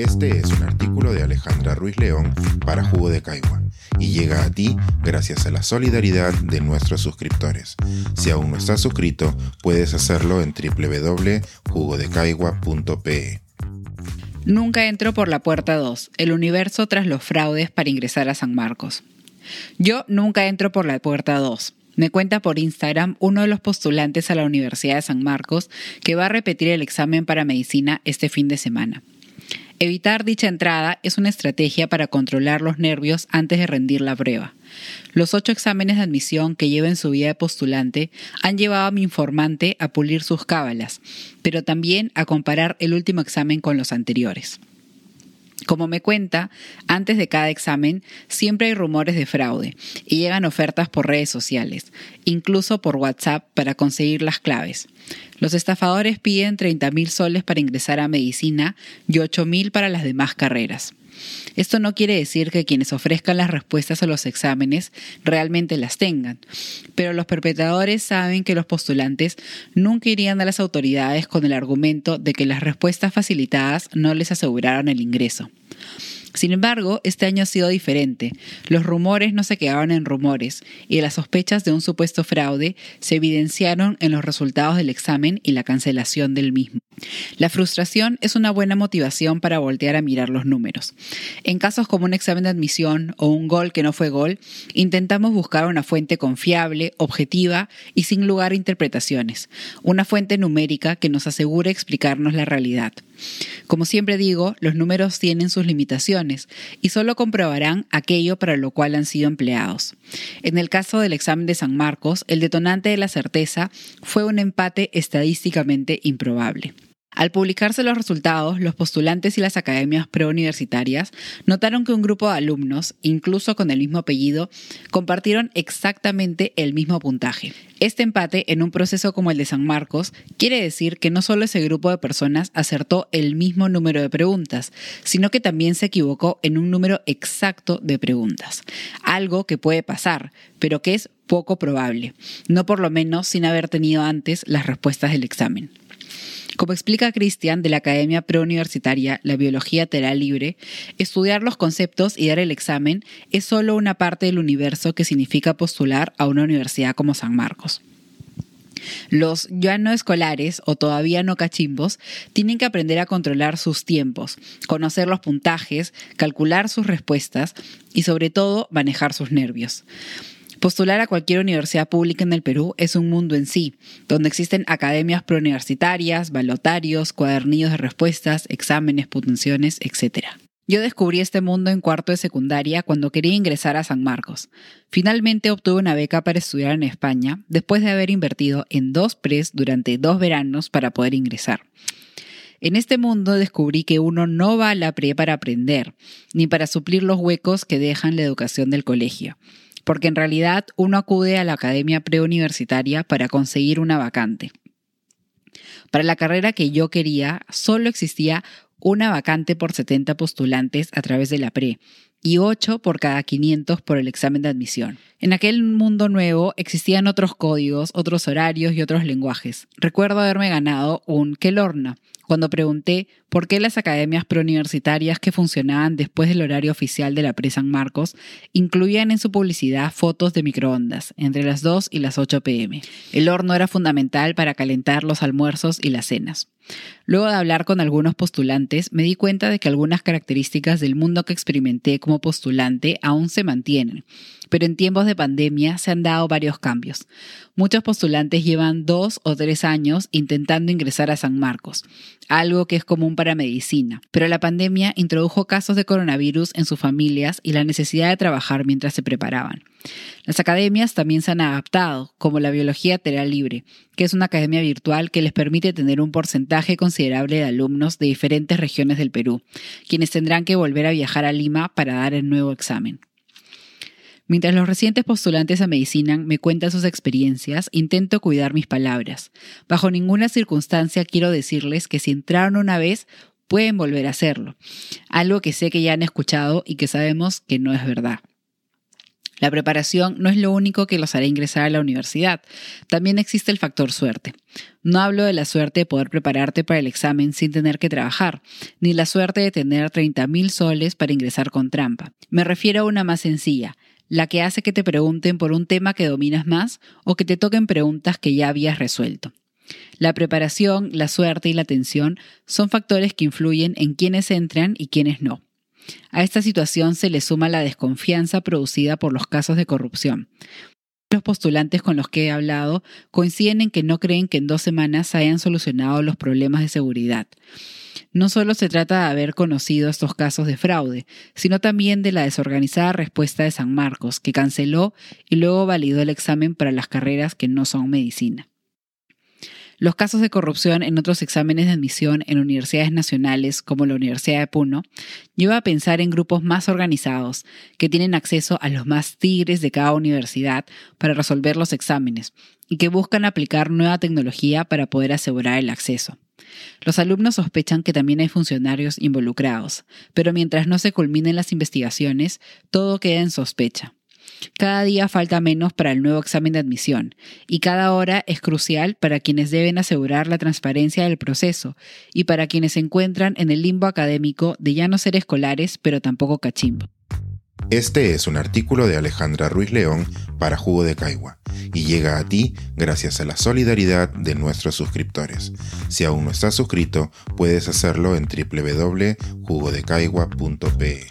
Este es un artículo de Alejandra Ruiz León para Jugo de Caigua y llega a ti gracias a la solidaridad de nuestros suscriptores. Si aún no estás suscrito, puedes hacerlo en www.jugodecaigua.pe. Nunca entro por la puerta 2, el universo tras los fraudes para ingresar a San Marcos. Yo nunca entro por la puerta 2. Me cuenta por Instagram uno de los postulantes a la Universidad de San Marcos que va a repetir el examen para medicina este fin de semana. Evitar dicha entrada es una estrategia para controlar los nervios antes de rendir la prueba. Los ocho exámenes de admisión que lleva en su vida de postulante han llevado a mi informante a pulir sus cábalas, pero también a comparar el último examen con los anteriores. Como me cuenta, antes de cada examen siempre hay rumores de fraude y llegan ofertas por redes sociales, incluso por WhatsApp para conseguir las claves. Los estafadores piden 30 mil soles para ingresar a medicina y 8 mil para las demás carreras. Esto no quiere decir que quienes ofrezcan las respuestas a los exámenes realmente las tengan, pero los perpetradores saben que los postulantes nunca irían a las autoridades con el argumento de que las respuestas facilitadas no les aseguraron el ingreso. Sin embargo, este año ha sido diferente. Los rumores no se quedaron en rumores y las sospechas de un supuesto fraude se evidenciaron en los resultados del examen y la cancelación del mismo. La frustración es una buena motivación para voltear a mirar los números. En casos como un examen de admisión o un gol que no fue gol, intentamos buscar una fuente confiable, objetiva y sin lugar a interpretaciones, una fuente numérica que nos asegure explicarnos la realidad. Como siempre digo, los números tienen sus limitaciones y solo comprobarán aquello para lo cual han sido empleados. En el caso del examen de San Marcos, el detonante de la certeza fue un empate estadísticamente improbable. Al publicarse los resultados, los postulantes y las academias preuniversitarias notaron que un grupo de alumnos, incluso con el mismo apellido, compartieron exactamente el mismo puntaje. Este empate en un proceso como el de San Marcos quiere decir que no solo ese grupo de personas acertó el mismo número de preguntas, sino que también se equivocó en un número exacto de preguntas. Algo que puede pasar, pero que es poco probable, no por lo menos sin haber tenido antes las respuestas del examen. Como explica Cristian de la Academia Preuniversitaria La Biología Teral Libre, estudiar los conceptos y dar el examen es solo una parte del universo que significa postular a una universidad como San Marcos. Los ya no escolares o todavía no cachimbos tienen que aprender a controlar sus tiempos, conocer los puntajes, calcular sus respuestas y sobre todo manejar sus nervios. Postular a cualquier universidad pública en el Perú es un mundo en sí, donde existen academias preuniversitarias, balotarios, cuadernillos de respuestas, exámenes, puntuaciones, etc. Yo descubrí este mundo en cuarto de secundaria cuando quería ingresar a San Marcos. Finalmente obtuve una beca para estudiar en España, después de haber invertido en dos pres durante dos veranos para poder ingresar. En este mundo descubrí que uno no va a la pre para aprender, ni para suplir los huecos que dejan la educación del colegio porque en realidad uno acude a la academia preuniversitaria para conseguir una vacante. Para la carrera que yo quería, solo existía una vacante por 70 postulantes a través de la pre y 8 por cada 500 por el examen de admisión. En aquel mundo nuevo existían otros códigos, otros horarios y otros lenguajes. Recuerdo haberme ganado un Kelorna, cuando pregunté por qué las academias preuniversitarias que funcionaban después del horario oficial de la Pre San Marcos incluían en su publicidad fotos de microondas entre las 2 y las 8 pm. El horno era fundamental para calentar los almuerzos y las cenas. Luego de hablar con algunos postulantes, me di cuenta de que algunas características del mundo que experimenté como postulante aún se mantienen pero en tiempos de pandemia se han dado varios cambios. Muchos postulantes llevan dos o tres años intentando ingresar a San Marcos, algo que es común para medicina, pero la pandemia introdujo casos de coronavirus en sus familias y la necesidad de trabajar mientras se preparaban. Las academias también se han adaptado, como la Biología Teral Libre, que es una academia virtual que les permite tener un porcentaje considerable de alumnos de diferentes regiones del Perú, quienes tendrán que volver a viajar a Lima para dar el nuevo examen. Mientras los recientes postulantes a medicina me cuentan sus experiencias, intento cuidar mis palabras. Bajo ninguna circunstancia quiero decirles que si entraron una vez, pueden volver a hacerlo. Algo que sé que ya han escuchado y que sabemos que no es verdad. La preparación no es lo único que los hará ingresar a la universidad. También existe el factor suerte. No hablo de la suerte de poder prepararte para el examen sin tener que trabajar, ni la suerte de tener 30 mil soles para ingresar con trampa. Me refiero a una más sencilla, la que hace que te pregunten por un tema que dominas más o que te toquen preguntas que ya habías resuelto. La preparación, la suerte y la atención son factores que influyen en quienes entran y quienes no. A esta situación se le suma la desconfianza producida por los casos de corrupción. Los postulantes con los que he hablado coinciden en que no creen que en dos semanas hayan solucionado los problemas de seguridad. No solo se trata de haber conocido estos casos de fraude, sino también de la desorganizada respuesta de San Marcos, que canceló y luego validó el examen para las carreras que no son medicina. Los casos de corrupción en otros exámenes de admisión en universidades nacionales, como la Universidad de Puno, lleva a pensar en grupos más organizados, que tienen acceso a los más tigres de cada universidad para resolver los exámenes, y que buscan aplicar nueva tecnología para poder asegurar el acceso. Los alumnos sospechan que también hay funcionarios involucrados, pero mientras no se culminen las investigaciones, todo queda en sospecha. Cada día falta menos para el nuevo examen de admisión y cada hora es crucial para quienes deben asegurar la transparencia del proceso y para quienes se encuentran en el limbo académico de ya no ser escolares pero tampoco cachimbo. Este es un artículo de Alejandra Ruiz León para Jugo de Caigua y llega a ti gracias a la solidaridad de nuestros suscriptores. Si aún no estás suscrito, puedes hacerlo en www.jugodecaigua.pe.